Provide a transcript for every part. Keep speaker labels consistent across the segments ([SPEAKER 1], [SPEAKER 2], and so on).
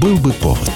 [SPEAKER 1] Был бы повод.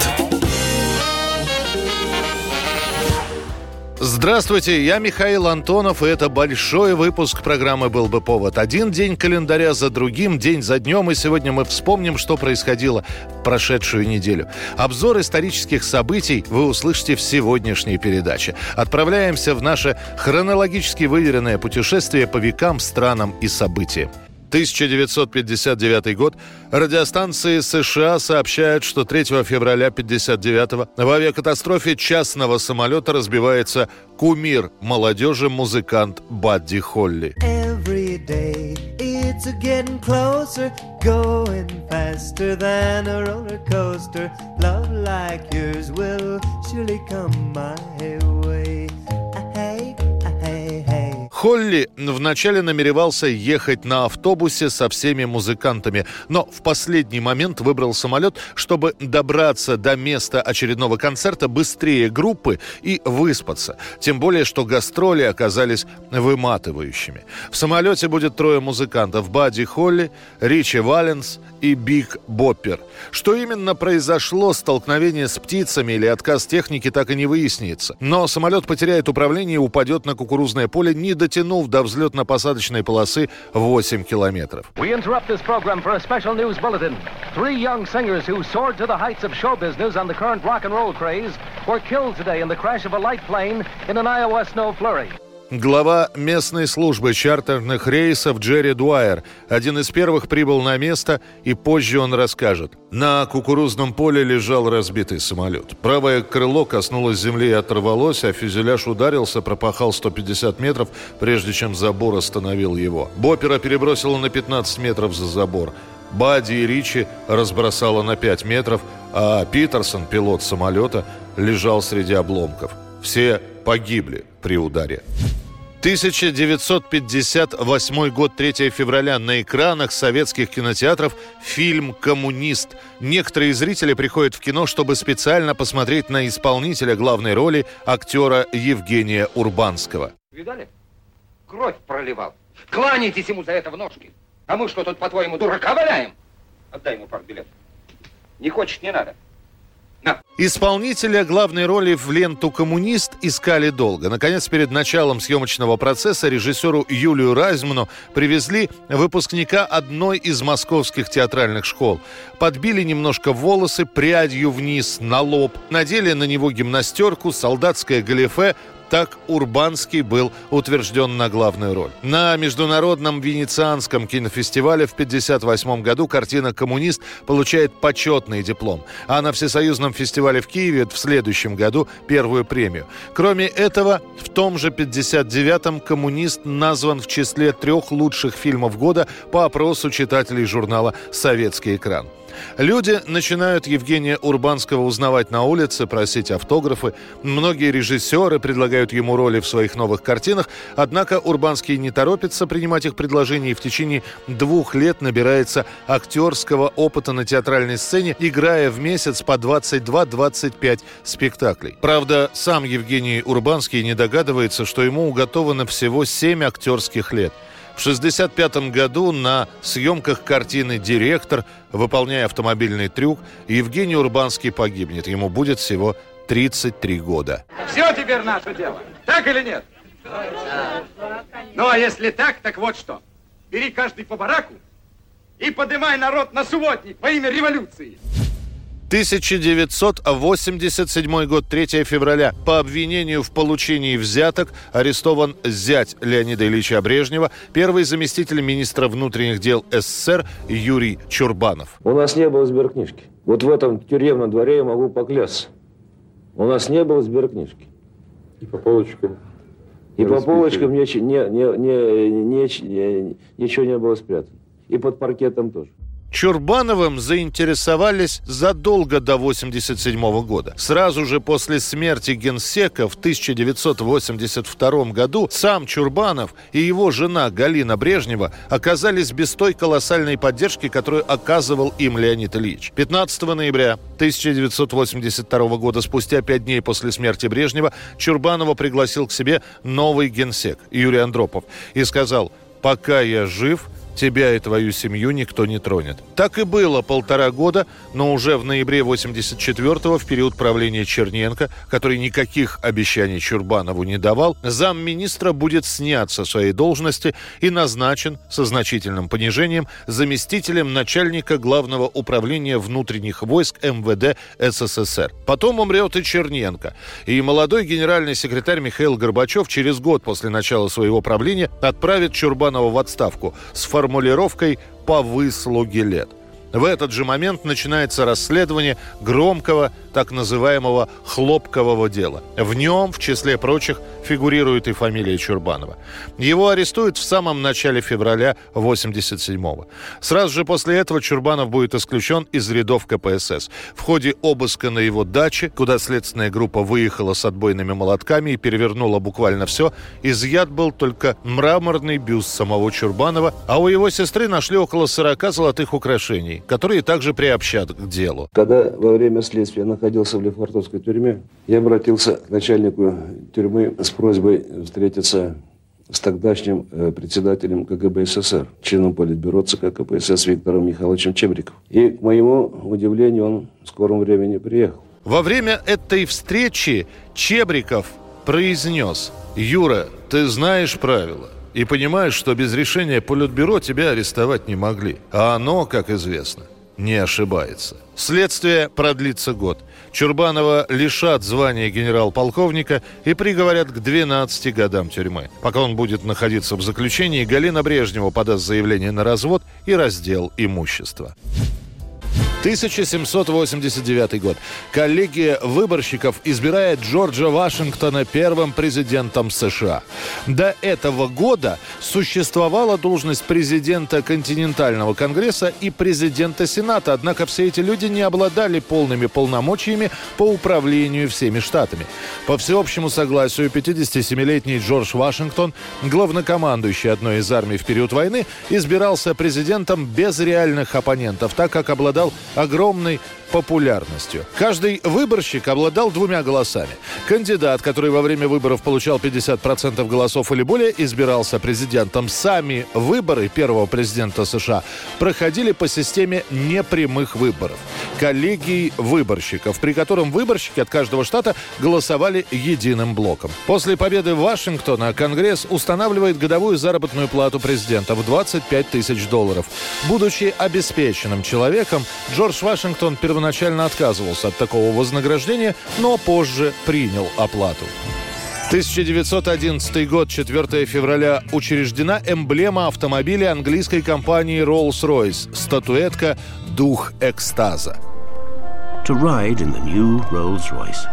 [SPEAKER 2] Здравствуйте, я Михаил Антонов, и это большой выпуск программы «Был бы повод». Один день календаря за другим, день за днем, и сегодня мы вспомним, что происходило в прошедшую неделю. Обзор исторических событий вы услышите в сегодняшней передаче. Отправляемся в наше хронологически выверенное путешествие по векам, странам и событиям. 1959 год. Радиостанции США сообщают, что 3 февраля 1959 в авиакатастрофе частного самолета разбивается кумир молодежи музыкант Бадди Холли. It's getting closer. Холли вначале намеревался ехать на автобусе со всеми музыкантами, но в последний момент выбрал самолет, чтобы добраться до места очередного концерта быстрее группы и выспаться. Тем более, что гастроли оказались выматывающими. В самолете будет трое музыкантов – Бадди Холли, Ричи Валенс и Биг Боппер. Что именно произошло, столкновение с птицами или отказ техники, так и не выяснится. Но самолет потеряет управление и упадет на кукурузное поле, не до дотянув до взлетно-посадочной полосы 8 километров. Three young singers who soared to the heights of show business on the current rock and roll craze were killed today in the crash of a light plane in an Iowa snow flurry. Глава местной службы чартерных рейсов Джерри Дуайер один из первых прибыл на место, и позже он расскажет. На кукурузном поле лежал разбитый самолет. Правое крыло коснулось земли и оторвалось, а фюзеляж ударился, пропахал 150 метров, прежде чем забор остановил его. Бопера перебросило на 15 метров за забор. Бадди и Ричи разбросало на 5 метров, а Питерсон, пилот самолета, лежал среди обломков. Все погибли при ударе. 1958 год, 3 февраля. На экранах советских кинотеатров фильм «Коммунист». Некоторые зрители приходят в кино, чтобы специально посмотреть на исполнителя главной роли актера Евгения Урбанского.
[SPEAKER 3] Видали? Кровь проливал. Кланяйтесь ему за это в ножки. А мы что тут, по-твоему, дурака валяем? Отдай ему пару билетов. Не хочешь, не надо.
[SPEAKER 2] Исполнителя главной роли в ленту «Коммунист» искали долго. Наконец, перед началом съемочного процесса режиссеру Юлию Райзману привезли выпускника одной из московских театральных школ. Подбили немножко волосы прядью вниз на лоб, надели на него гимнастерку, солдатское галифе, так Урбанский был утвержден на главную роль. На Международном Венецианском кинофестивале в 1958 году картина «Коммунист» получает почетный диплом, а на Всесоюзном фестивале в Киеве в следующем году первую премию. Кроме этого, в том же 59-м «Коммунист» назван в числе трех лучших фильмов года по опросу читателей журнала «Советский экран». Люди начинают Евгения Урбанского узнавать на улице, просить автографы. Многие режиссеры предлагают ему роли в своих новых картинах, однако Урбанский не торопится принимать их предложения и в течение двух лет набирается актерского опыта на театральной сцене, играя в месяц по 22-25 спектаклей. Правда, сам Евгений Урбанский не догадывается, что ему уготовано всего 7 актерских лет – в 1965 году на съемках картины «Директор», выполняя автомобильный трюк, Евгений Урбанский погибнет. Ему будет всего 33 года.
[SPEAKER 3] Все теперь наше дело. Так или нет? Ну, а если так, так вот что. Бери каждый по бараку и поднимай народ на субботник во имя революции.
[SPEAKER 2] 1987 год, 3 февраля. По обвинению в получении взяток арестован зять Леонида Ильича Брежнева, первый заместитель министра внутренних дел СССР Юрий Чурбанов.
[SPEAKER 4] У нас не было сберкнижки. Вот в этом тюремном дворе я могу поклясться. У нас не было сберкнижки.
[SPEAKER 5] И по полочкам.
[SPEAKER 4] И по полочкам не, не, не, не, не, ничего не было спрятано. И под паркетом тоже.
[SPEAKER 2] Чурбановым заинтересовались задолго до 1987 года. Сразу же после смерти генсека в 1982 году сам Чурбанов и его жена Галина Брежнева оказались без той колоссальной поддержки, которую оказывал им Леонид Ильич. 15 ноября 1982 года, спустя пять дней после смерти Брежнева, Чурбанова пригласил к себе новый генсек Юрий Андропов и сказал «Пока я жив, тебя и твою семью никто не тронет. Так и было полтора года, но уже в ноябре 84-го, в период правления Черненко, который никаких обещаний Чурбанову не давал, замминистра будет снят со своей должности и назначен со значительным понижением заместителем начальника Главного управления внутренних войск МВД СССР. Потом умрет и Черненко. И молодой генеральный секретарь Михаил Горбачев через год после начала своего правления отправит Чурбанова в отставку с формулировкой «по выслуге лет». В этот же момент начинается расследование громкого так называемого «хлопкового дела». В нем, в числе прочих, фигурирует и фамилия Чурбанова. Его арестуют в самом начале февраля 87-го. Сразу же после этого Чурбанов будет исключен из рядов КПСС. В ходе обыска на его даче, куда следственная группа выехала с отбойными молотками и перевернула буквально все, изъят был только мраморный бюст самого Чурбанова, а у его сестры нашли около 40 золотых украшений, которые также приобщат к делу.
[SPEAKER 4] Когда во время следствия находился в Лефортовской тюрьме, я обратился к начальнику тюрьмы с просьбой встретиться с тогдашним э, председателем КГБ СССР, членом Политбюро ЦК КПСС Виктором Михайловичем Чебриков. И, к моему удивлению, он в скором времени приехал.
[SPEAKER 2] Во время этой встречи Чебриков произнес «Юра, ты знаешь правила и понимаешь, что без решения Политбюро тебя арестовать не могли. А оно, как известно, не ошибается. Следствие продлится год. Чурбанова лишат звания генерал-полковника и приговорят к 12 годам тюрьмы. Пока он будет находиться в заключении, Галина Брежнева подаст заявление на развод и раздел имущества. 1789 год. Коллегия выборщиков избирает Джорджа Вашингтона первым президентом США. До этого года существовала должность президента континентального конгресса и президента сената, однако все эти люди не обладали полными полномочиями по управлению всеми штатами. По всеобщему согласию 57-летний Джордж Вашингтон, главнокомандующий одной из армий в период войны, избирался президентом без реальных оппонентов, так как обладал огромной популярностью. Каждый выборщик обладал двумя голосами. Кандидат, который во время выборов получал 50% голосов или более, избирался президентом. Сами выборы первого президента США проходили по системе непрямых выборов. Коллегий выборщиков, при котором выборщики от каждого штата голосовали единым блоком. После победы Вашингтона Конгресс устанавливает годовую заработную плату президента в 25 тысяч долларов. Будучи обеспеченным человеком, Джордж Вашингтон первоначально первоначально отказывался от такого вознаграждения, но позже принял оплату. 1911 год, 4 февраля, учреждена эмблема автомобиля английской компании Rolls-Royce – статуэтка «Дух экстаза». To ride in the new Rolls-Royce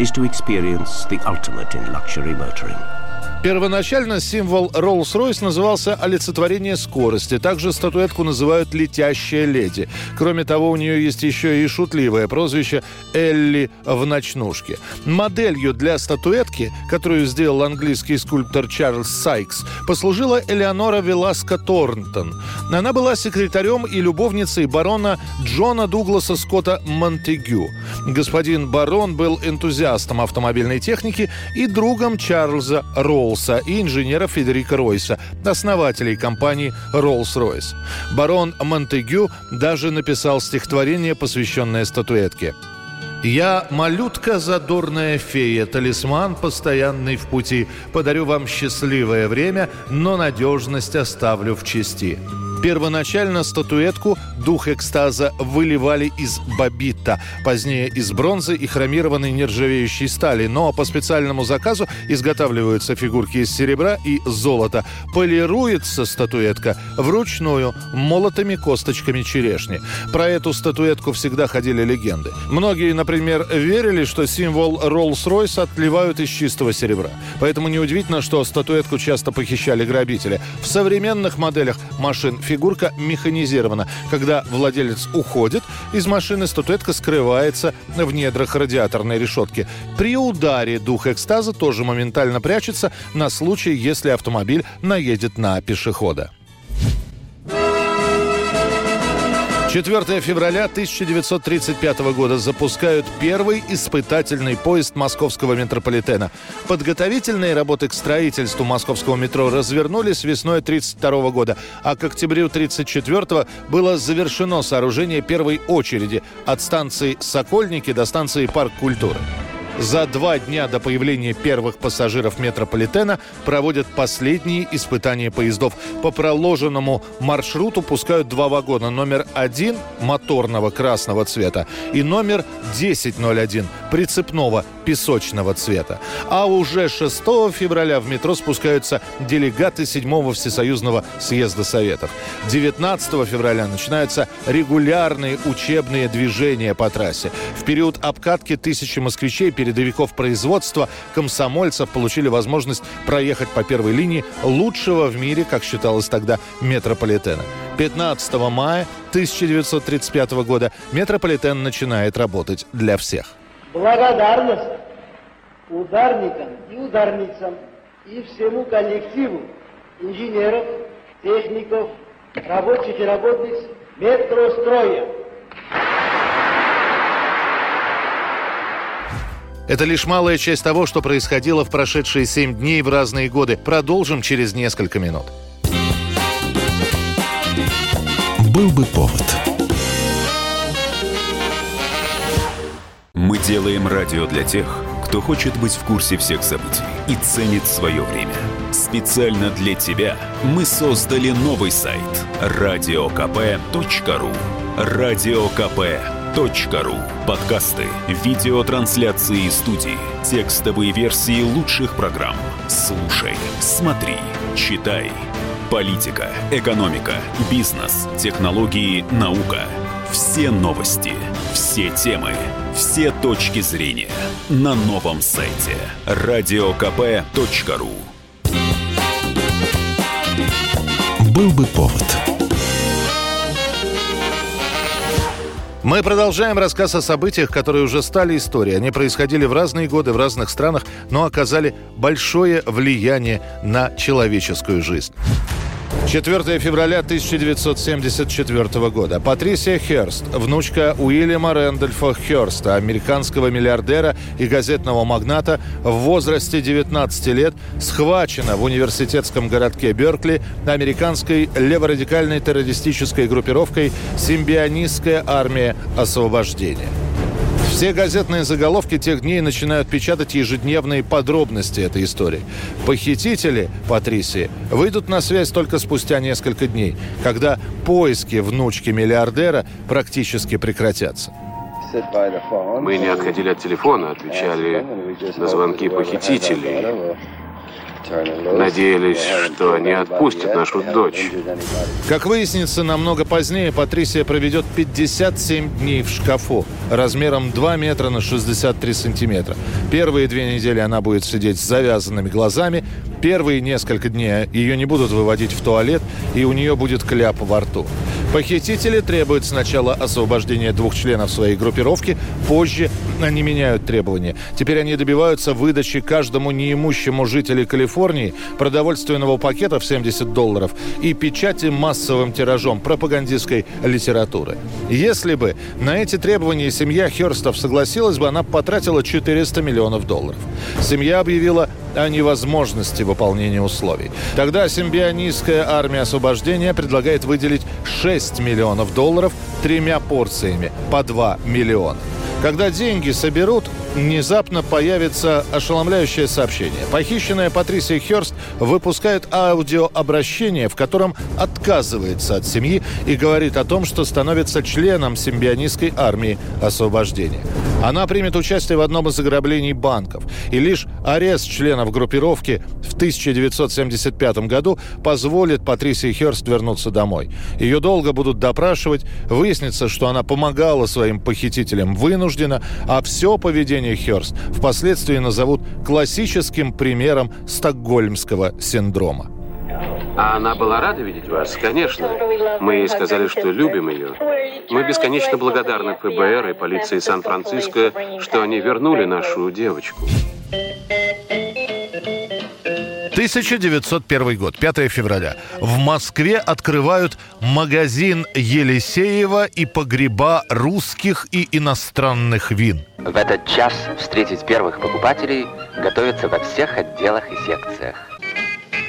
[SPEAKER 2] is to experience the ultimate in luxury motoring – Первоначально символ Rolls-Royce назывался олицетворение скорости. Также статуэтку называют «летящая леди». Кроме того, у нее есть еще и шутливое прозвище «Элли в ночнушке». Моделью для статуэтки, которую сделал английский скульптор Чарльз Сайкс, послужила Элеонора Веласко Торнтон. Она была секретарем и любовницей барона Джона Дугласа Скотта Монтегю. Господин барон был энтузиастом автомобильной техники и другом Чарльза Роу Роллса и инженера Федерика Ройса, основателей компании Rolls-Royce. Барон Монтегю даже написал стихотворение, посвященное статуэтке. «Я малютка задорная фея, талисман постоянный в пути. Подарю вам счастливое время, но надежность оставлю в чести». Первоначально статуэтку «Дух экстаза» выливали из бобита, позднее из бронзы и хромированной нержавеющей стали, но по специальному заказу изготавливаются фигурки из серебра и золота. Полируется статуэтка вручную молотыми косточками черешни. Про эту статуэтку всегда ходили легенды. Многие, например, верили, что символ Rolls-Royce отливают из чистого серебра. Поэтому неудивительно, что статуэтку часто похищали грабители. В современных моделях машин фигурка механизирована. Когда владелец уходит, из машины статуэтка скрывается в недрах радиаторной решетки. При ударе дух экстаза тоже моментально прячется на случай, если автомобиль наедет на пешехода. 4 февраля 1935 года запускают первый испытательный поезд московского метрополитена. Подготовительные работы к строительству московского метро развернулись весной 1932 года, а к октябрю 1934 было завершено сооружение первой очереди от станции «Сокольники» до станции «Парк культуры». За два дня до появления первых пассажиров метрополитена проводят последние испытания поездов. По проложенному маршруту пускают два вагона. Номер один моторного красного цвета и номер 1001 прицепного песочного цвета. А уже 6 февраля в метро спускаются делегаты 7 Всесоюзного съезда Советов. 19 февраля начинаются регулярные учебные движения по трассе. В период обкатки тысячи москвичей передовиков производства, комсомольцев получили возможность проехать по первой линии лучшего в мире, как считалось тогда, метрополитена. 15 мая 1935 года метрополитен начинает работать для всех.
[SPEAKER 6] Благодарность ударникам и ударницам и всему коллективу инженеров, техников, рабочих и работниц метростроя.
[SPEAKER 2] Это лишь малая часть того, что происходило в прошедшие семь дней в разные годы. Продолжим через несколько минут.
[SPEAKER 7] Был бы повод. Мы делаем радио для тех, кто хочет быть в курсе всех событий и ценит свое время. Специально для тебя мы создали новый сайт радиокп.ру радиокп.ру Подкасты, видеотрансляции студии, текстовые версии лучших программ. Слушай, смотри, читай. Политика, экономика, бизнес, технологии, наука. Все новости, все темы, все точки зрения на новом сайте радиокп.ру Был бы повод –
[SPEAKER 2] Мы продолжаем рассказ о событиях, которые уже стали историей. Они происходили в разные годы в разных странах, но оказали большое влияние на человеческую жизнь. 4 февраля 1974 года. Патрисия Херст, внучка Уильяма Рэндольфа Херста, американского миллиардера и газетного магната, в возрасте 19 лет схвачена в университетском городке Беркли американской леворадикальной террористической группировкой «Симбионистская армия освобождения». Все газетные заголовки тех дней начинают печатать ежедневные подробности этой истории. Похитители Патрисии выйдут на связь только спустя несколько дней, когда поиски внучки миллиардера практически прекратятся.
[SPEAKER 8] Мы не отходили от телефона, отвечали на звонки похитителей. Надеялись, что они отпустят нашу дочь.
[SPEAKER 2] Как выяснится, намного позднее Патрисия проведет 57 дней в шкафу размером 2 метра на 63 сантиметра. Первые две недели она будет сидеть с завязанными глазами. Первые несколько дней ее не будут выводить в туалет, и у нее будет кляп во рту. Похитители требуют сначала освобождения двух членов своей группировки, позже они меняют требования. Теперь они добиваются выдачи каждому неимущему жителю Калифорнии продовольственного пакета в 70 долларов и печати массовым тиражом пропагандистской литературы. Если бы на эти требования семья Херстов согласилась бы, она потратила 400 миллионов долларов. Семья объявила о невозможности выполнения условий. Тогда симбионистская армия освобождения предлагает выделить 6 миллионов долларов тремя порциями по 2 миллиона. Когда деньги соберут, внезапно появится ошеломляющее сообщение. Похищенная Патрисия Херст выпускает аудиообращение, в котором отказывается от семьи и говорит о том, что становится членом симбионистской армии освобождения. Она примет участие в одном из ограблений банков. И лишь арест членов группировки в 1975 году позволит Патрисии Херст вернуться домой. Ее долго будут допрашивать. Выяснится, что она помогала своим похитителям вынужденно, а все поведение Херст впоследствии назовут классическим примером стокгольмского синдрома.
[SPEAKER 8] А она была рада видеть вас? Конечно. Мы ей сказали, что любим ее. Мы бесконечно благодарны ФБР и полиции Сан-Франциско, что они вернули нашу девочку.
[SPEAKER 2] 1901 год, 5 февраля. В Москве открывают магазин Елисеева и погреба русских и иностранных вин.
[SPEAKER 9] В этот час встретить первых покупателей готовятся во всех отделах и секциях.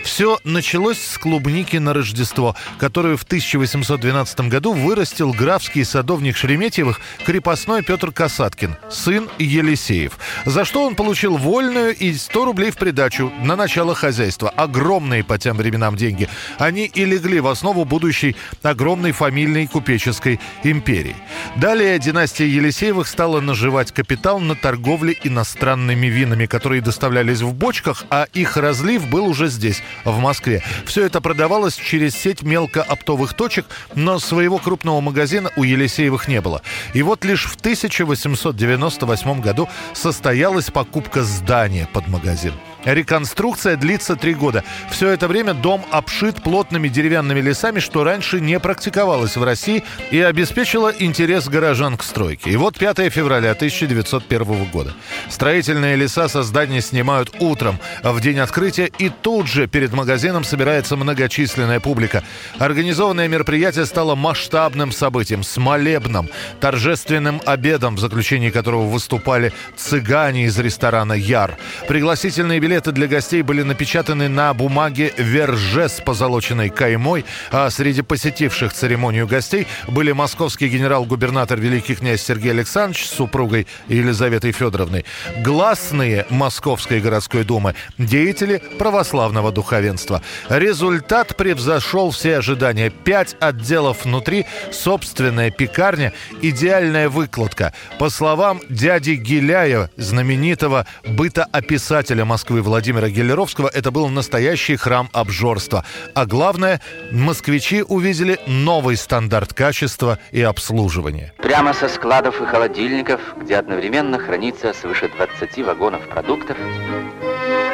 [SPEAKER 2] Все началось с клубники на Рождество, которую в 1812 году вырастил графский садовник Шереметьевых крепостной Петр Касаткин, сын Елисеев. За что он получил вольную и 100 рублей в придачу на начало хозяйства. Огромные по тем временам деньги. Они и легли в основу будущей огромной фамильной купеческой империи. Далее династия Елисеевых стала наживать капитал на торговле иностранными винами, которые доставлялись в бочках, а их разлив был уже здесь, в Москве. Все это продавалось через сеть мелкооптовых точек, но своего крупного магазина у Елисеевых не было. И вот лишь в 1898 году состоялась покупка здания под магазин. Реконструкция длится три года. Все это время дом обшит плотными деревянными лесами, что раньше не практиковалось в России и обеспечило интерес горожан к стройке. И вот 5 февраля 1901 года. Строительные леса со здания снимают утром в день открытия, и тут же перед магазином собирается многочисленная публика. Организованное мероприятие стало масштабным событием, с молебном, торжественным обедом, в заключении которого выступали цыгане из ресторана «Яр». Пригласительные билеты билеты для гостей были напечатаны на бумаге «Верже» с позолоченной каймой, а среди посетивших церемонию гостей были московский генерал-губернатор великий князь Сергей Александрович с супругой Елизаветой Федоровной, гласные Московской городской думы, деятели православного духовенства. Результат превзошел все ожидания. Пять отделов внутри, собственная пекарня, идеальная выкладка. По словам дяди Гиляева, знаменитого бытоописателя Москвы Владимира Гелеровского это был настоящий храм обжорства. А главное, москвичи увидели новый стандарт качества и обслуживания.
[SPEAKER 9] Прямо со складов и холодильников, где одновременно хранится свыше 20 вагонов продуктов,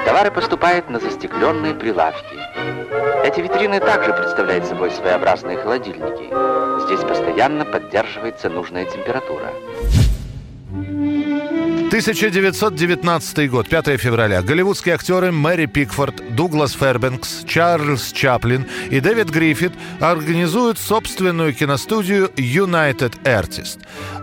[SPEAKER 9] товары поступают на застекленные прилавки. Эти витрины также представляют собой своеобразные холодильники. Здесь постоянно поддерживается нужная температура.
[SPEAKER 2] 1919 год, 5 февраля. Голливудские актеры Мэри Пикфорд, Дуглас Фербенкс, Чарльз Чаплин и Дэвид Гриффит организуют собственную киностудию United Artist.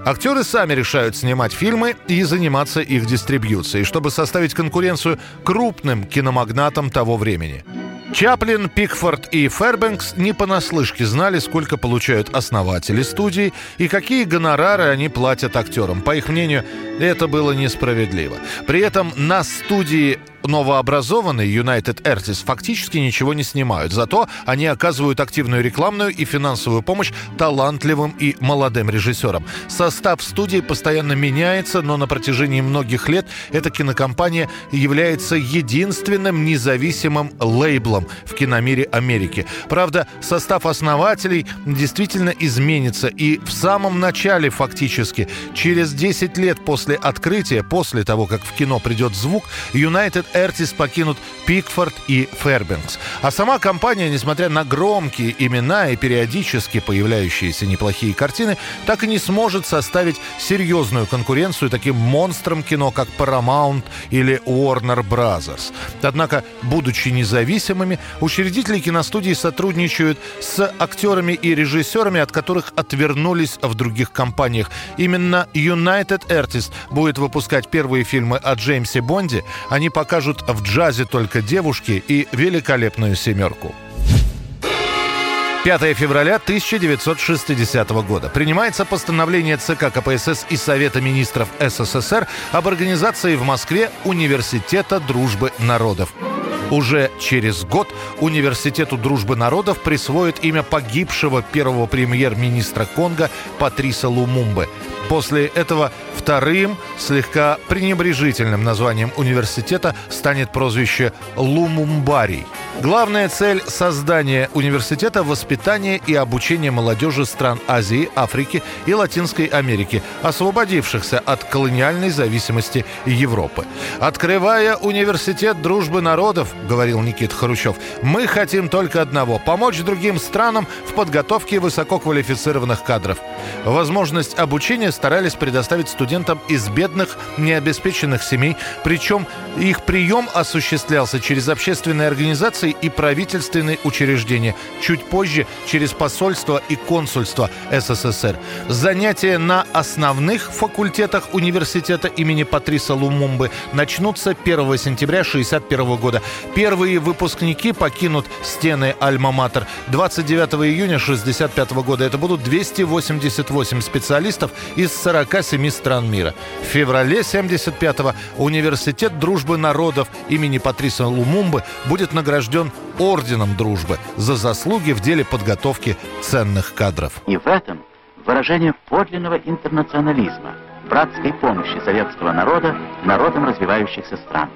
[SPEAKER 2] Актеры сами решают снимать фильмы и заниматься их дистрибьюцией, чтобы составить конкуренцию крупным киномагнатам того времени. Чаплин, Пикфорд и Фербенкс не понаслышке знали, сколько получают основатели студии и какие гонорары они платят актерам. По их мнению, это было несправедливо. При этом на студии новообразованные United Artists фактически ничего не снимают. Зато они оказывают активную рекламную и финансовую помощь талантливым и молодым режиссерам. Состав студии постоянно меняется, но на протяжении многих лет эта кинокомпания является единственным независимым лейблом в киномире Америки. Правда, состав основателей действительно изменится. И в самом начале фактически, через 10 лет после открытия, после того, как в кино придет звук, United Эртис покинут Пикфорд и Фербенкс. А сама компания, несмотря на громкие имена и периодически появляющиеся неплохие картины, так и не сможет составить серьезную конкуренцию таким монстрам кино, как Paramount или Warner Brothers. Однако, будучи независимыми, учредители киностудии сотрудничают с актерами и режиссерами, от которых отвернулись в других компаниях. Именно United Artists будет выпускать первые фильмы о Джеймсе Бонде. Они покажут покажут в джазе только девушки и великолепную семерку. 5 февраля 1960 года. Принимается постановление ЦК КПСС и Совета министров СССР об организации в Москве Университета дружбы народов. Уже через год Университету дружбы народов присвоит имя погибшего первого премьер-министра Конго Патриса Лумумбы. После этого вторым, слегка пренебрежительным названием университета станет прозвище Лумумбарий – Главная цель создания университета – воспитание и обучение молодежи стран Азии, Африки и Латинской Америки, освободившихся от колониальной зависимости Европы. «Открывая университет дружбы народов, — говорил Никита Хрущев, — мы хотим только одного – помочь другим странам в подготовке высококвалифицированных кадров. Возможность обучения старались предоставить студентам из бедных, необеспеченных семей, причем их прием осуществлялся через общественные организации и правительственные учреждения. Чуть позже через посольство и консульство СССР. Занятия на основных факультетах университета имени Патриса Лумумбы начнутся 1 сентября 1961 года. Первые выпускники покинут стены Альма-Матер 29 июня 1965 года. Это будут 288 специалистов из 47 стран мира. В феврале 1975 университет дружбы народов имени Патриса Лумумбы будет награжден награжден Орденом Дружбы за заслуги в деле подготовки ценных кадров.
[SPEAKER 9] И в этом выражение подлинного интернационализма, братской помощи советского народа народам развивающихся стран.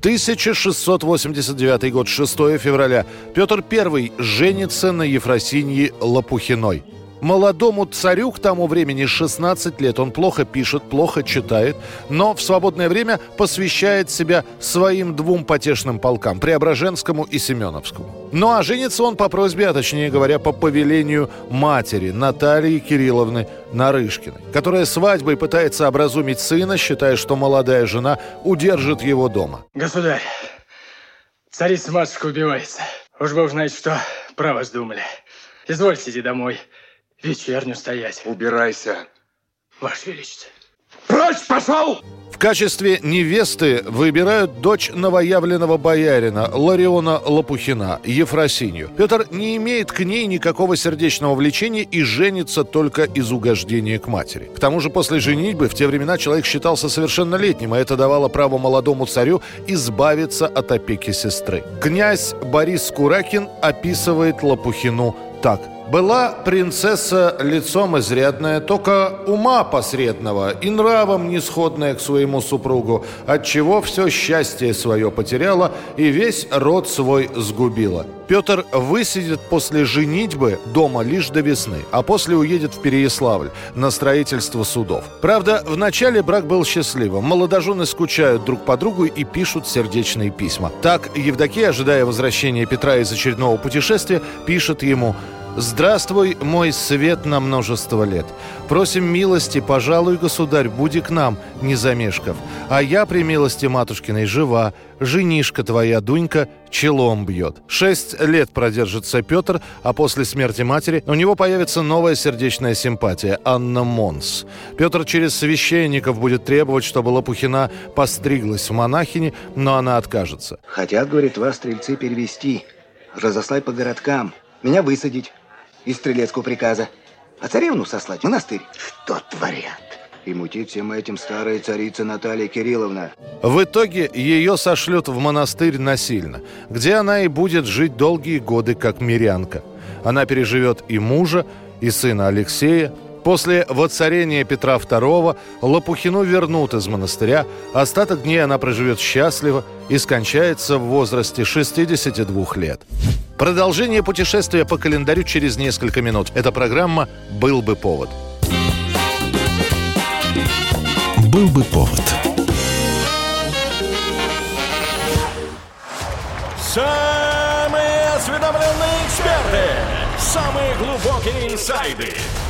[SPEAKER 2] 1689 год, 6 февраля. Петр I женится на Ефросинье Лопухиной. Молодому царю к тому времени 16 лет. Он плохо пишет, плохо читает, но в свободное время посвящает себя своим двум потешным полкам – Преображенскому и Семеновскому. Ну а женится он по просьбе, а точнее говоря, по повелению матери Натальи Кирилловны Нарышкиной, которая свадьбой пытается образумить сына, считая, что молодая жена удержит его дома.
[SPEAKER 10] Государь, царица-матушка убивается. Уж вы знаете, что про вас думали. Извольте иди домой вечерню стоять.
[SPEAKER 3] Убирайся.
[SPEAKER 10] Ваше Величество.
[SPEAKER 3] Прочь пошел!
[SPEAKER 2] В качестве невесты выбирают дочь новоявленного боярина Лариона Лопухина, Ефросинью. Петр не имеет к ней никакого сердечного влечения и женится только из угождения к матери. К тому же после женитьбы в те времена человек считался совершеннолетним, а это давало право молодому царю избавиться от опеки сестры. Князь Борис Куракин описывает Лопухину так – была принцесса лицом изрядная, только ума посредного и нравом нисходная к своему супругу, отчего все счастье свое потеряла и весь род свой сгубила. Петр высидит после женитьбы дома лишь до весны, а после уедет в Переяславль на строительство судов. Правда, в начале брак был счастливым. Молодожены скучают друг по другу и пишут сердечные письма. Так Евдокия, ожидая возвращения Петра из очередного путешествия, пишет ему Здравствуй, мой свет на множество лет. Просим милости, пожалуй, государь, буди к нам, не замешкав. А я при милости матушкиной жива, женишка твоя, Дунька, челом бьет. Шесть лет продержится Петр, а после смерти матери у него появится новая сердечная симпатия – Анна Монс. Петр через священников будет требовать, чтобы Лопухина постриглась в монахини, но она откажется.
[SPEAKER 11] Хотят, говорит, вас, стрельцы, перевести, разослать по городкам, меня высадить из стрелецкого приказа, а царевну сослать в монастырь. Что творят? И мутит всем этим старая царица Наталья Кирилловна.
[SPEAKER 2] В итоге ее сошлют в монастырь насильно, где она и будет жить долгие годы как мирянка. Она переживет и мужа, и сына Алексея, После воцарения Петра II Лопухину вернут из монастыря. Остаток дней она проживет счастливо и скончается в возрасте 62 лет. Продолжение путешествия по календарю через несколько минут. Эта программа «Был бы повод».
[SPEAKER 7] «Был бы повод».
[SPEAKER 12] Самые осведомленные эксперты, самые глубокие инсайды –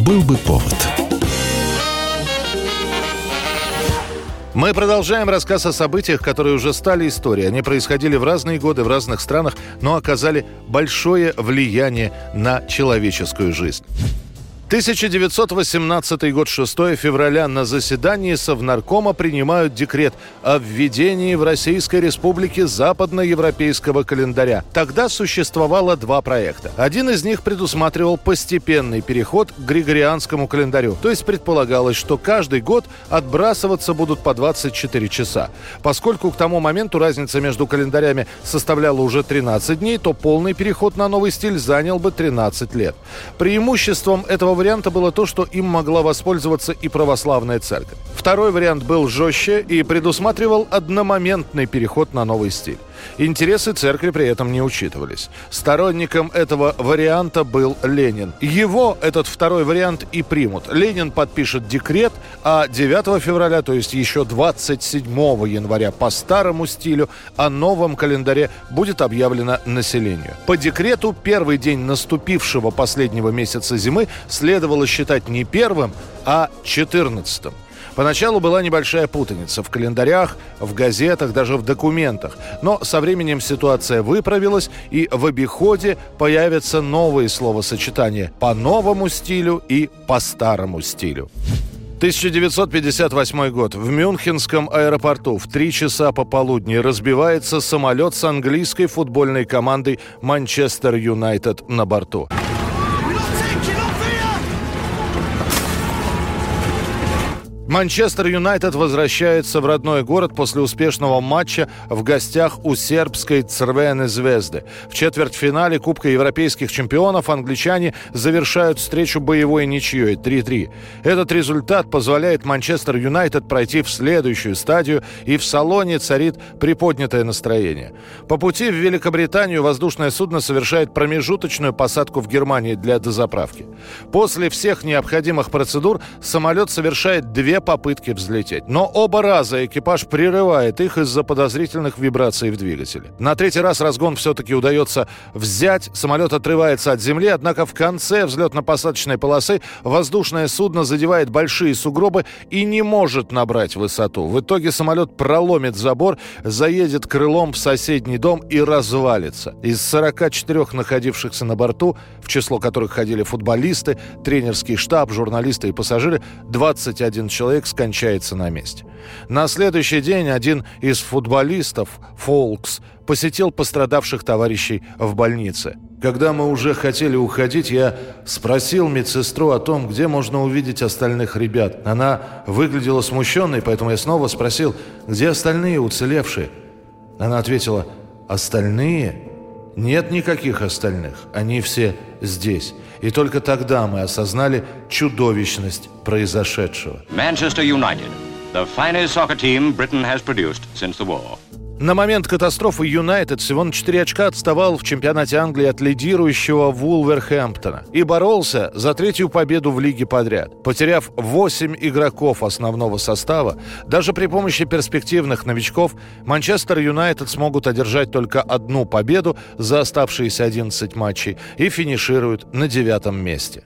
[SPEAKER 7] Был бы повод.
[SPEAKER 2] Мы продолжаем рассказ о событиях, которые уже стали историей. Они происходили в разные годы в разных странах, но оказали большое влияние на человеческую жизнь. 1918 год, 6 февраля, на заседании Совнаркома принимают декрет о введении в Российской Республике западноевропейского календаря. Тогда существовало два проекта. Один из них предусматривал постепенный переход к григорианскому календарю. То есть предполагалось, что каждый год отбрасываться будут по 24 часа. Поскольку к тому моменту разница между календарями составляла уже 13 дней, то полный переход на новый стиль занял бы 13 лет. Преимуществом этого варианта было то, что им могла воспользоваться и православная церковь. Второй вариант был жестче и предусматривал одномоментный переход на новый стиль. Интересы церкви при этом не учитывались. Сторонником этого варианта был Ленин. Его этот второй вариант и примут. Ленин подпишет декрет, а 9 февраля, то есть еще 27 января по старому стилю, о новом календаре будет объявлено населению. По декрету первый день наступившего последнего месяца зимы следовало считать не первым, а четырнадцатым. Поначалу была небольшая путаница в календарях, в газетах, даже в документах. Но со временем ситуация выправилась, и в обиходе появятся новые словосочетания по новому стилю и по старому стилю. 1958 год. В Мюнхенском аэропорту в 3 часа пополудни разбивается самолет с английской футбольной командой Манчестер Юнайтед на борту. Манчестер Юнайтед возвращается в родной город после успешного матча в гостях у сербской Црвены Звезды. В четвертьфинале Кубка Европейских чемпионов англичане завершают встречу боевой ничьей 3-3. Этот результат позволяет Манчестер Юнайтед пройти в следующую стадию, и в салоне царит приподнятое настроение. По пути в Великобританию воздушное судно совершает промежуточную посадку в Германии для дозаправки. После всех необходимых процедур самолет совершает две попытки взлететь. Но оба раза экипаж прерывает их из-за подозрительных вибраций в двигателе. На третий раз разгон все-таки удается взять, самолет отрывается от земли, однако в конце взлетно-посадочной полосы воздушное судно задевает большие сугробы и не может набрать высоту. В итоге самолет проломит забор, заедет крылом в соседний дом и развалится. Из 44 находившихся на борту, в число которых ходили футболисты, тренерский штаб, журналисты и пассажиры, 21 человек человек скончается на месте. На следующий день один из футболистов, Фолкс, посетил пострадавших товарищей в больнице. Когда мы уже хотели уходить, я спросил медсестру о том, где можно увидеть остальных ребят. Она выглядела смущенной, поэтому я снова спросил, где остальные уцелевшие. Она ответила, остальные? Нет никаких остальных, они все здесь. И только тогда мы осознали чудовищность произошедшего.
[SPEAKER 13] Manchester United, the finest soccer team Britain has produced since the war.
[SPEAKER 2] На момент катастрофы Юнайтед всего на 4 очка отставал в чемпионате Англии от лидирующего Вулверхэмптона и боролся за третью победу в лиге подряд. Потеряв 8 игроков основного состава, даже при помощи перспективных новичков Манчестер Юнайтед смогут одержать только одну победу за оставшиеся 11 матчей и финишируют на девятом месте.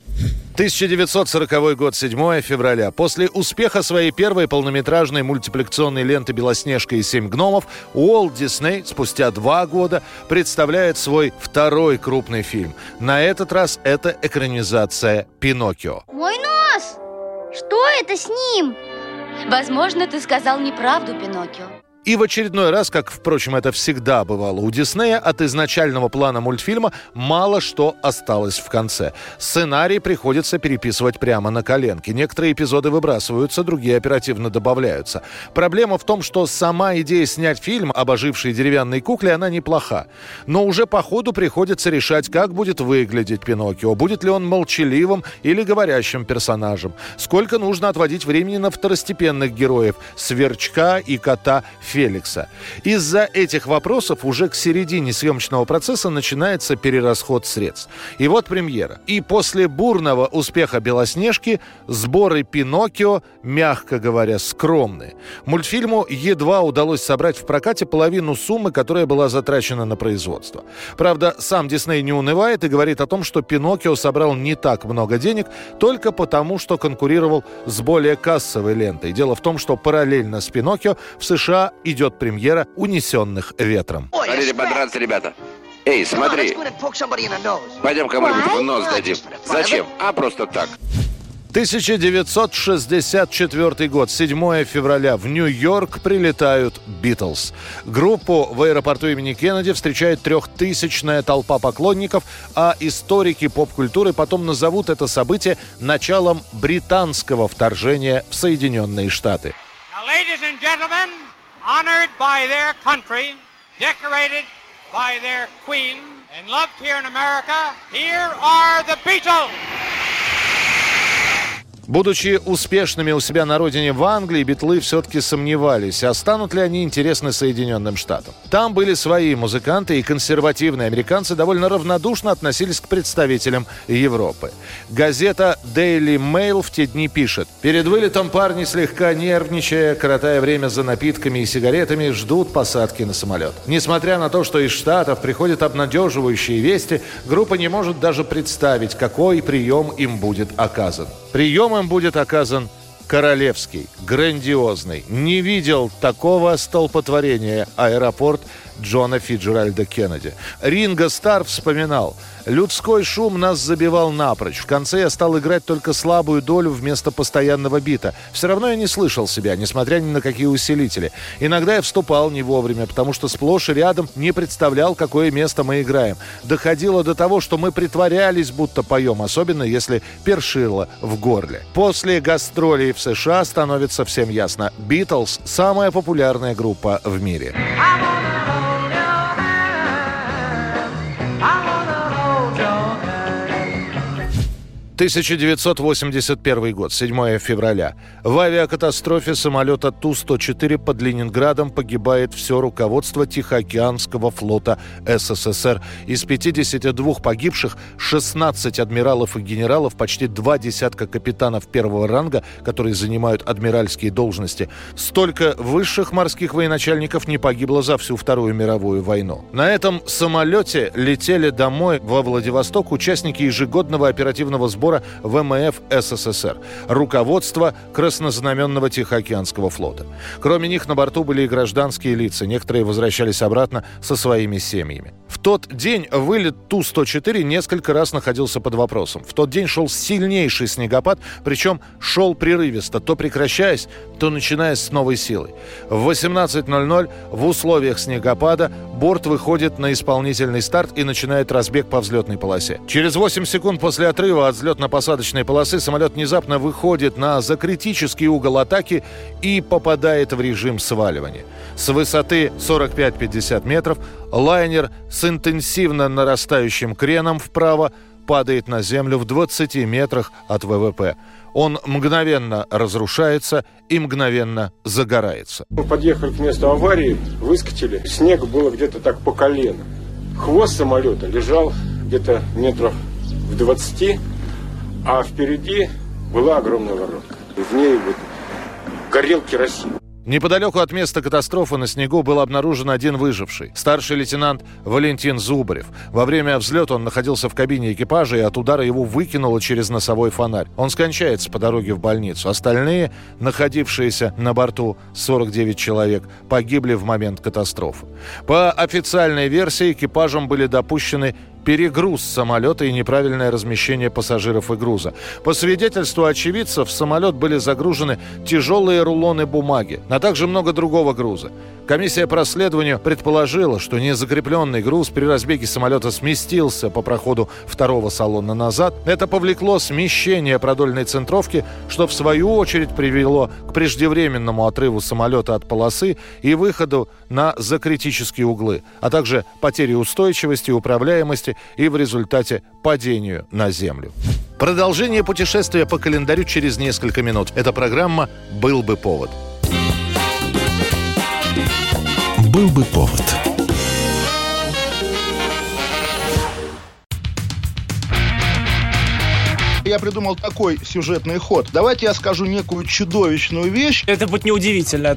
[SPEAKER 2] 1940 год, 7 февраля. После успеха своей первой полнометражной мультипликационной ленты «Белоснежка и семь гномов» Уолт Дисней спустя два года представляет свой второй крупный фильм. На этот раз это экранизация «Пиноккио».
[SPEAKER 14] Мой нос! Что это с ним?
[SPEAKER 15] Возможно, ты сказал неправду, Пиноккио.
[SPEAKER 2] И в очередной раз, как, впрочем, это всегда бывало у Диснея, от изначального плана мультфильма мало что осталось в конце. Сценарий приходится переписывать прямо на коленке. Некоторые эпизоды выбрасываются, другие оперативно добавляются. Проблема в том, что сама идея снять фильм об ожившей деревянной кукле, она неплоха. Но уже по ходу приходится решать, как будет выглядеть Пиноккио. Будет ли он молчаливым или говорящим персонажем. Сколько нужно отводить времени на второстепенных героев – Сверчка и кота Феликса. Из-за этих вопросов уже к середине съемочного процесса начинается перерасход средств. И вот премьера. И после бурного успеха «Белоснежки» сборы «Пиноккио», мягко говоря, скромные. Мультфильму едва удалось собрать в прокате половину суммы, которая была затрачена на производство. Правда, сам Дисней не унывает и говорит о том, что «Пиноккио» собрал не так много денег только потому, что конкурировал с более кассовой лентой. Дело в том, что параллельно с «Пиноккио» в США идет премьера «Унесенных ветром».
[SPEAKER 16] Хотите подраться, ребята? Эй, смотри. Пойдем кому-нибудь в нос дадим. Зачем? А просто так.
[SPEAKER 2] 1964 год, 7 февраля. В Нью-Йорк прилетают Битлз. Группу в аэропорту имени Кеннеди встречает трехтысячная толпа поклонников, а историки поп-культуры потом назовут это событие началом британского вторжения в Соединенные Штаты.
[SPEAKER 17] Now, honored by their country, decorated by their queen, and loved here in America, here are the Beatles!
[SPEAKER 2] Будучи успешными у себя на родине в Англии, битлы все-таки сомневались, а станут ли они интересны Соединенным Штатам. Там были свои музыканты, и консервативные американцы довольно равнодушно относились к представителям Европы. Газета Daily Mail в те дни пишет. Перед вылетом парни, слегка нервничая, коротая время за напитками и сигаретами, ждут посадки на самолет. Несмотря на то, что из Штатов приходят обнадеживающие вести, группа не может даже представить, какой прием им будет оказан. Прием им будет оказан королевский, грандиозный. Не видел такого столпотворения аэропорт Джона Фиджеральда Кеннеди. Ринго Стар вспоминал. «Людской шум нас забивал напрочь. В конце я стал играть только слабую долю вместо постоянного бита. Все равно я не слышал себя, несмотря ни на какие усилители. Иногда я вступал не вовремя, потому что сплошь и рядом не представлял, какое место мы играем. Доходило до того, что мы притворялись, будто поем, особенно если першило в горле. После гастролей в США становится всем ясно. Битлз – самая популярная группа в мире. 1981 год, 7 февраля. В авиакатастрофе самолета Ту-104 под Ленинградом погибает все руководство Тихоокеанского флота СССР. Из 52 погибших 16 адмиралов и генералов, почти два десятка капитанов первого ранга, которые занимают адмиральские должности. Столько высших морских военачальников не погибло за всю Вторую мировую войну. На этом самолете летели домой во Владивосток участники ежегодного оперативного сбора сбора ВМФ СССР, руководство Краснознаменного Тихоокеанского флота. Кроме них на борту были и гражданские лица, некоторые возвращались обратно со своими семьями. Тот день вылет Ту-104 несколько раз находился под вопросом. В тот день шел сильнейший снегопад, причем шел прерывисто, то прекращаясь, то начиная с новой силой. В 18.00 в условиях снегопада борт выходит на исполнительный старт и начинает разбег по взлетной полосе. Через 8 секунд после отрыва от взлетно-посадочной полосы самолет внезапно выходит на закритический угол атаки и попадает в режим сваливания. С высоты 45-50 метров лайнер с интенсивно нарастающим креном вправо падает на землю в 20 метрах от ВВП. Он мгновенно разрушается и мгновенно загорается.
[SPEAKER 18] Мы подъехали к месту аварии, выскочили. Снега было где-то так по колено. Хвост самолета лежал где-то метров в 20, а впереди была огромная воронка. В ней вот горел керосин.
[SPEAKER 2] Неподалеку от места катастрофы на снегу был обнаружен один выживший. Старший лейтенант Валентин Зубарев. Во время взлета он находился в кабине экипажа, и от удара его выкинуло через носовой фонарь. Он скончается по дороге в больницу. Остальные, находившиеся на борту 49 человек, погибли в момент катастрофы. По официальной версии экипажам были допущены перегруз самолета и неправильное размещение пассажиров и груза. По свидетельству очевидцев, в самолет были загружены тяжелые рулоны бумаги, а также много другого груза. Комиссия по расследованию предположила, что незакрепленный груз при разбеге самолета сместился по проходу второго салона назад. Это повлекло смещение продольной центровки, что в свою очередь привело к преждевременному отрыву самолета от полосы и выходу на закритические углы, а также потере устойчивости, управляемости и в результате падению на землю. Продолжение путешествия по календарю через несколько минут. Эта программа «Был бы повод».
[SPEAKER 7] Был бы повод.
[SPEAKER 19] Я придумал такой сюжетный ход. Давайте я скажу некую чудовищную вещь.
[SPEAKER 20] Это будет неудивительно.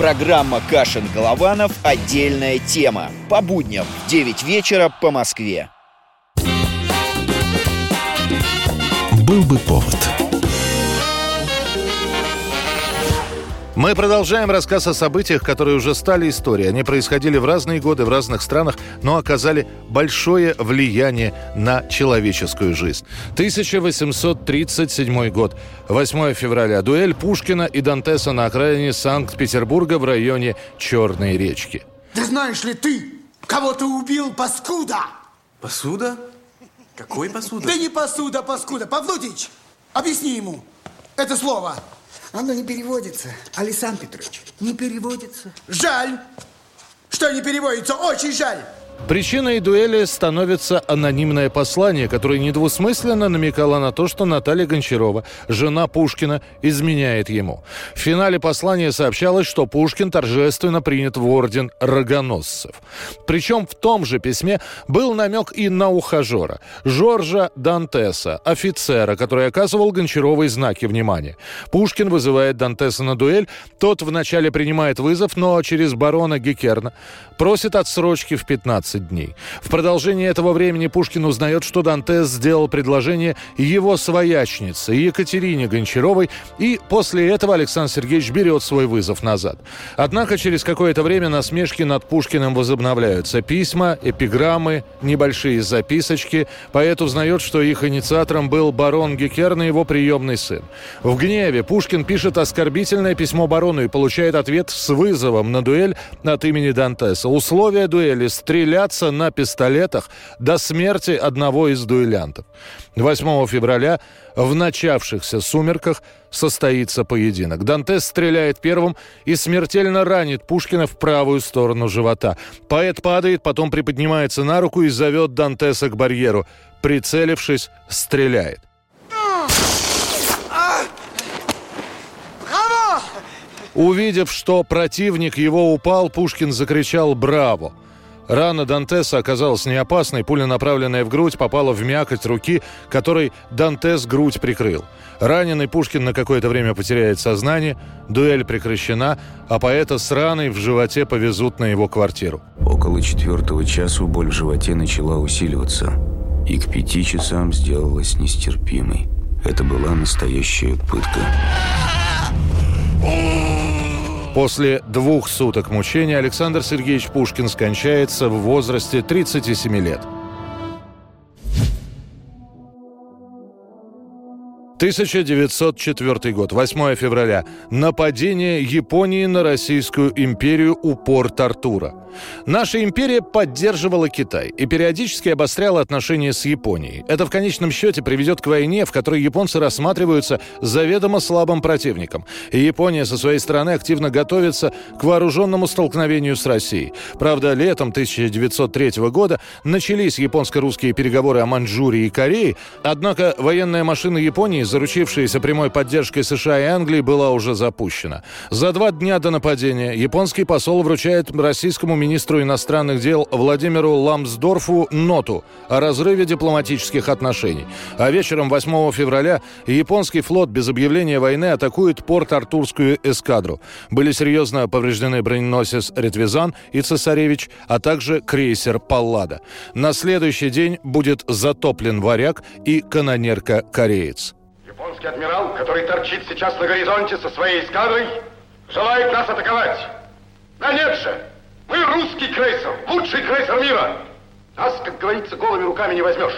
[SPEAKER 20] Программа «Кашин-Голованов. Отдельная тема». По будням в 9 вечера по Москве.
[SPEAKER 7] Был бы повод.
[SPEAKER 2] Мы продолжаем рассказ о событиях, которые уже стали историей. Они происходили в разные годы в разных странах, но оказали большое влияние на человеческую жизнь. 1837 год, 8 февраля. Дуэль Пушкина и Дантеса на окраине Санкт-Петербурга в районе Черной речки.
[SPEAKER 21] Да знаешь ли ты, кого ты убил, паскуда?
[SPEAKER 22] Посуда? Какой посуда?
[SPEAKER 21] Да не посуда, паскуда. Павлутич, объясни ему это слово.
[SPEAKER 23] Оно не переводится, Александр Петрович, не переводится.
[SPEAKER 21] Жаль, что не переводится, очень жаль.
[SPEAKER 2] Причиной дуэли становится анонимное послание, которое недвусмысленно намекало на то, что Наталья Гончарова, жена Пушкина, изменяет ему. В финале послания сообщалось, что Пушкин торжественно принят в орден рогоносцев. Причем в том же письме был намек и на ухажера, Жоржа Дантеса, офицера, который оказывал Гончаровой знаки внимания. Пушкин вызывает Дантеса на дуэль, тот вначале принимает вызов, но через барона Гекерна просит отсрочки в 15 15 дней. В продолжении этого времени Пушкин узнает, что Дантес сделал предложение его своячнице Екатерине Гончаровой, и после этого Александр Сергеевич берет свой вызов назад. Однако через какое-то время насмешки над Пушкиным возобновляются. Письма, эпиграммы, небольшие записочки. Поэт узнает, что их инициатором был барон Гекерн и его приемный сын. В гневе Пушкин пишет оскорбительное письмо барону и получает ответ с вызовом на дуэль от имени Дантеса. Условия дуэли – стрелять стреляться на пистолетах до смерти одного из дуэлянтов. 8 февраля в начавшихся сумерках состоится поединок. Дантес стреляет первым и смертельно ранит Пушкина в правую сторону живота. Поэт падает, потом приподнимается на руку и зовет Дантеса к барьеру. Прицелившись, стреляет. Увидев, что противник его упал, Пушкин закричал «Браво!». Рана Дантеса оказалась не опасной. Пуля, направленная в грудь, попала в мякоть руки, которой Дантес грудь прикрыл. Раненый Пушкин на какое-то время потеряет сознание, дуэль прекращена, а поэта с раной в животе повезут на его квартиру.
[SPEAKER 24] Около четвертого часу боль в животе начала усиливаться, и к пяти часам сделалась нестерпимой. Это была настоящая пытка.
[SPEAKER 2] После двух суток мучения Александр Сергеевич Пушкин скончается в возрасте 37 лет. 1904 год, 8 февраля. Нападение Японии на Российскую империю у порт Артура. Наша империя поддерживала Китай и периодически обостряла отношения с Японией. Это в конечном счете приведет к войне, в которой японцы рассматриваются заведомо слабым противником. И Япония со своей стороны активно готовится к вооруженному столкновению с Россией. Правда, летом 1903 года начались японско-русские переговоры о Маньчжурии и Корее, однако военная машина Японии заручившаяся прямой поддержкой США и Англии, была уже запущена. За два дня до нападения японский посол вручает российскому министру иностранных дел Владимиру Ламсдорфу ноту о разрыве дипломатических отношений. А вечером 8 февраля японский флот без объявления войны атакует порт Артурскую эскадру. Были серьезно повреждены броненосец «Ретвизан» и «Цесаревич», а также крейсер «Паллада». На следующий день будет затоплен «Варяг» и канонерка «Кореец».
[SPEAKER 3] Японский адмирал, который торчит сейчас на горизонте со своей эскадрой, желает нас атаковать. Да нет же! Мы русский крейсер, лучший крейсер мира. Нас, как говорится, голыми руками не возьмешь.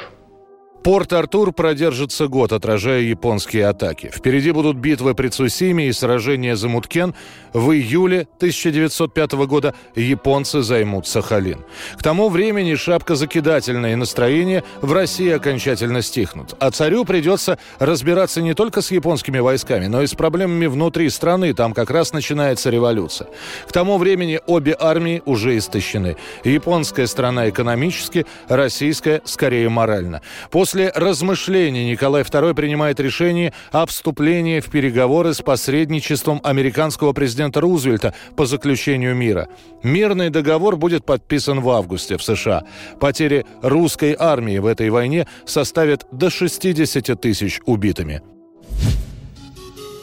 [SPEAKER 2] Порт-Артур продержится год, отражая японские атаки. Впереди будут битвы при Цусиме и сражения за Муткен. В июле 1905 года японцы займут Сахалин. К тому времени шапка закидательное настроение в России окончательно стихнут. А царю придется разбираться не только с японскими войсками, но и с проблемами внутри страны. Там как раз начинается революция. К тому времени обе армии уже истощены. Японская страна экономически, российская скорее морально. После После размышлений Николай II принимает решение о вступлении в переговоры с посредничеством американского президента Рузвельта по заключению мира. Мирный договор будет подписан в августе в США. Потери русской армии в этой войне составят до 60 тысяч убитыми.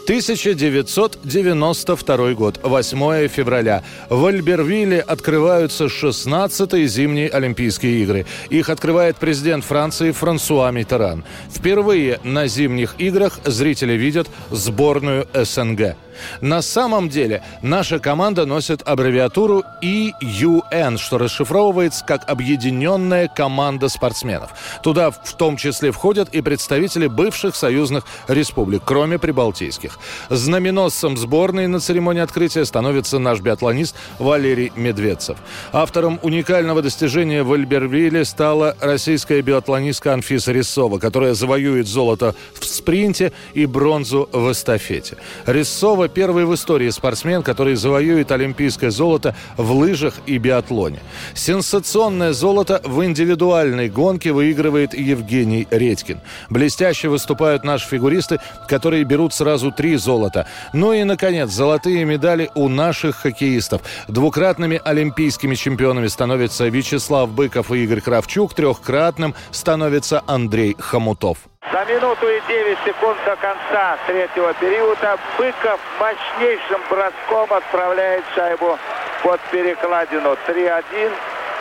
[SPEAKER 2] 1992 год, 8 февраля. В Альбервилле открываются 16-е зимние Олимпийские игры. Их открывает президент Франции Франсуа Миттеран. Впервые на зимних играх зрители видят сборную СНГ. На самом деле наша команда носит аббревиатуру EUN, что расшифровывается как Объединенная команда спортсменов. Туда в том числе входят и представители бывших союзных республик, кроме прибалтийских. Знаменосцем сборной на церемонии открытия становится наш биатлонист Валерий Медведцев. Автором уникального достижения в Альбервилле стала российская биатлонистка Анфиса Рисова, которая завоюет золото в спринте и бронзу в эстафете. Рисова первый в истории спортсмен, который завоюет олимпийское золото в лыжах и биатлоне. Сенсационное золото в индивидуальной гонке выигрывает Евгений Редькин. Блестяще выступают наши фигуристы, которые берут сразу три золота. Ну и, наконец, золотые медали у наших хоккеистов. Двукратными олимпийскими чемпионами становятся Вячеслав Быков и Игорь Кравчук, трехкратным становится Андрей Хомутов.
[SPEAKER 25] За минуту и 9 секунд до конца третьего периода Быков мощнейшим броском отправляет шайбу под перекладину. 3-1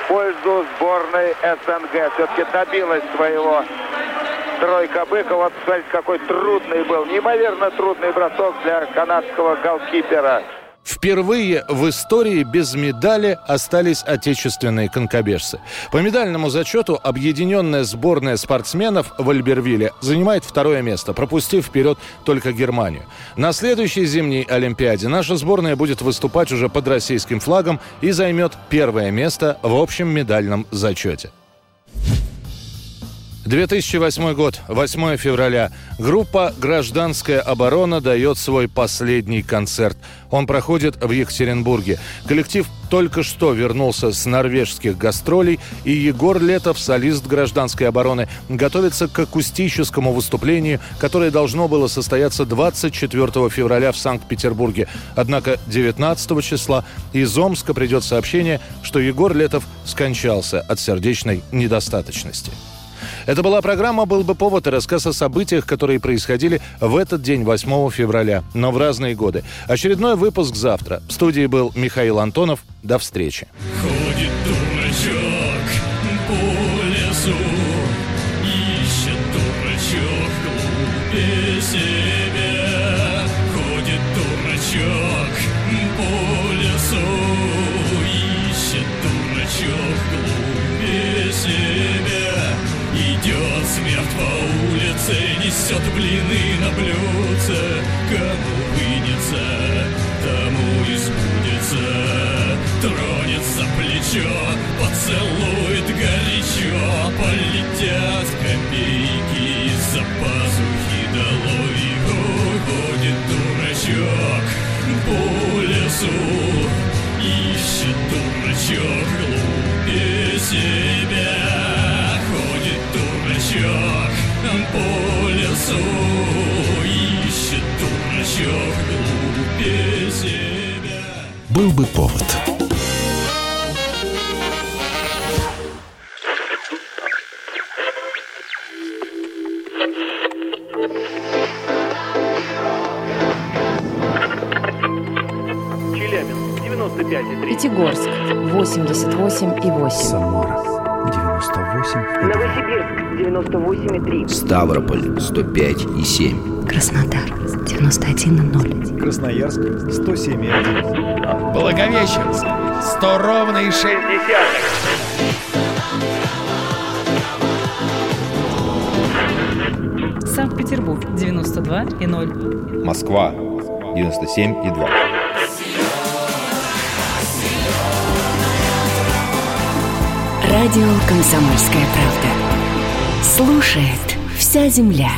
[SPEAKER 25] в пользу сборной СНГ. Все-таки добилась своего тройка Быкова. Посмотрите, какой трудный был. Неимоверно трудный бросок для канадского голкипера.
[SPEAKER 2] Впервые в истории без медали остались отечественные конкобежцы. По медальному зачету объединенная сборная спортсменов в Альбервилле занимает второе место, пропустив вперед только Германию. На следующей зимней Олимпиаде наша сборная будет выступать уже под российским флагом и займет первое место в общем медальном зачете. 2008 год, 8 февраля. Группа «Гражданская оборона» дает свой последний концерт. Он проходит в Екатеринбурге. Коллектив только что вернулся с норвежских гастролей, и Егор Летов, солист «Гражданской обороны», готовится к акустическому выступлению, которое должно было состояться 24 февраля в Санкт-Петербурге. Однако 19 числа из Омска придет сообщение, что Егор Летов скончался от сердечной недостаточности. Это была программа «Был бы повод» и рассказ о событиях, которые происходили в этот день, 8 февраля, но в разные годы. Очередной выпуск завтра. В студии был Михаил Антонов. До встречи. Ходит несет блины лесу Ищет дурачок глупее себя
[SPEAKER 7] Был бы повод.
[SPEAKER 26] Челябинск, 95,3 Пятигорск, 88,8
[SPEAKER 24] Самара 98.
[SPEAKER 26] Новосибирск 98,3.
[SPEAKER 24] Ставрополь 105,7.
[SPEAKER 26] Краснодар 91,0.
[SPEAKER 24] Красноярск 107,1.
[SPEAKER 12] Благовещенск 100 ровно и 6
[SPEAKER 26] Санкт-Петербург 92,0.
[SPEAKER 24] Москва 97,2.
[SPEAKER 27] Радио «Комсомольская правда». Слушает вся земля.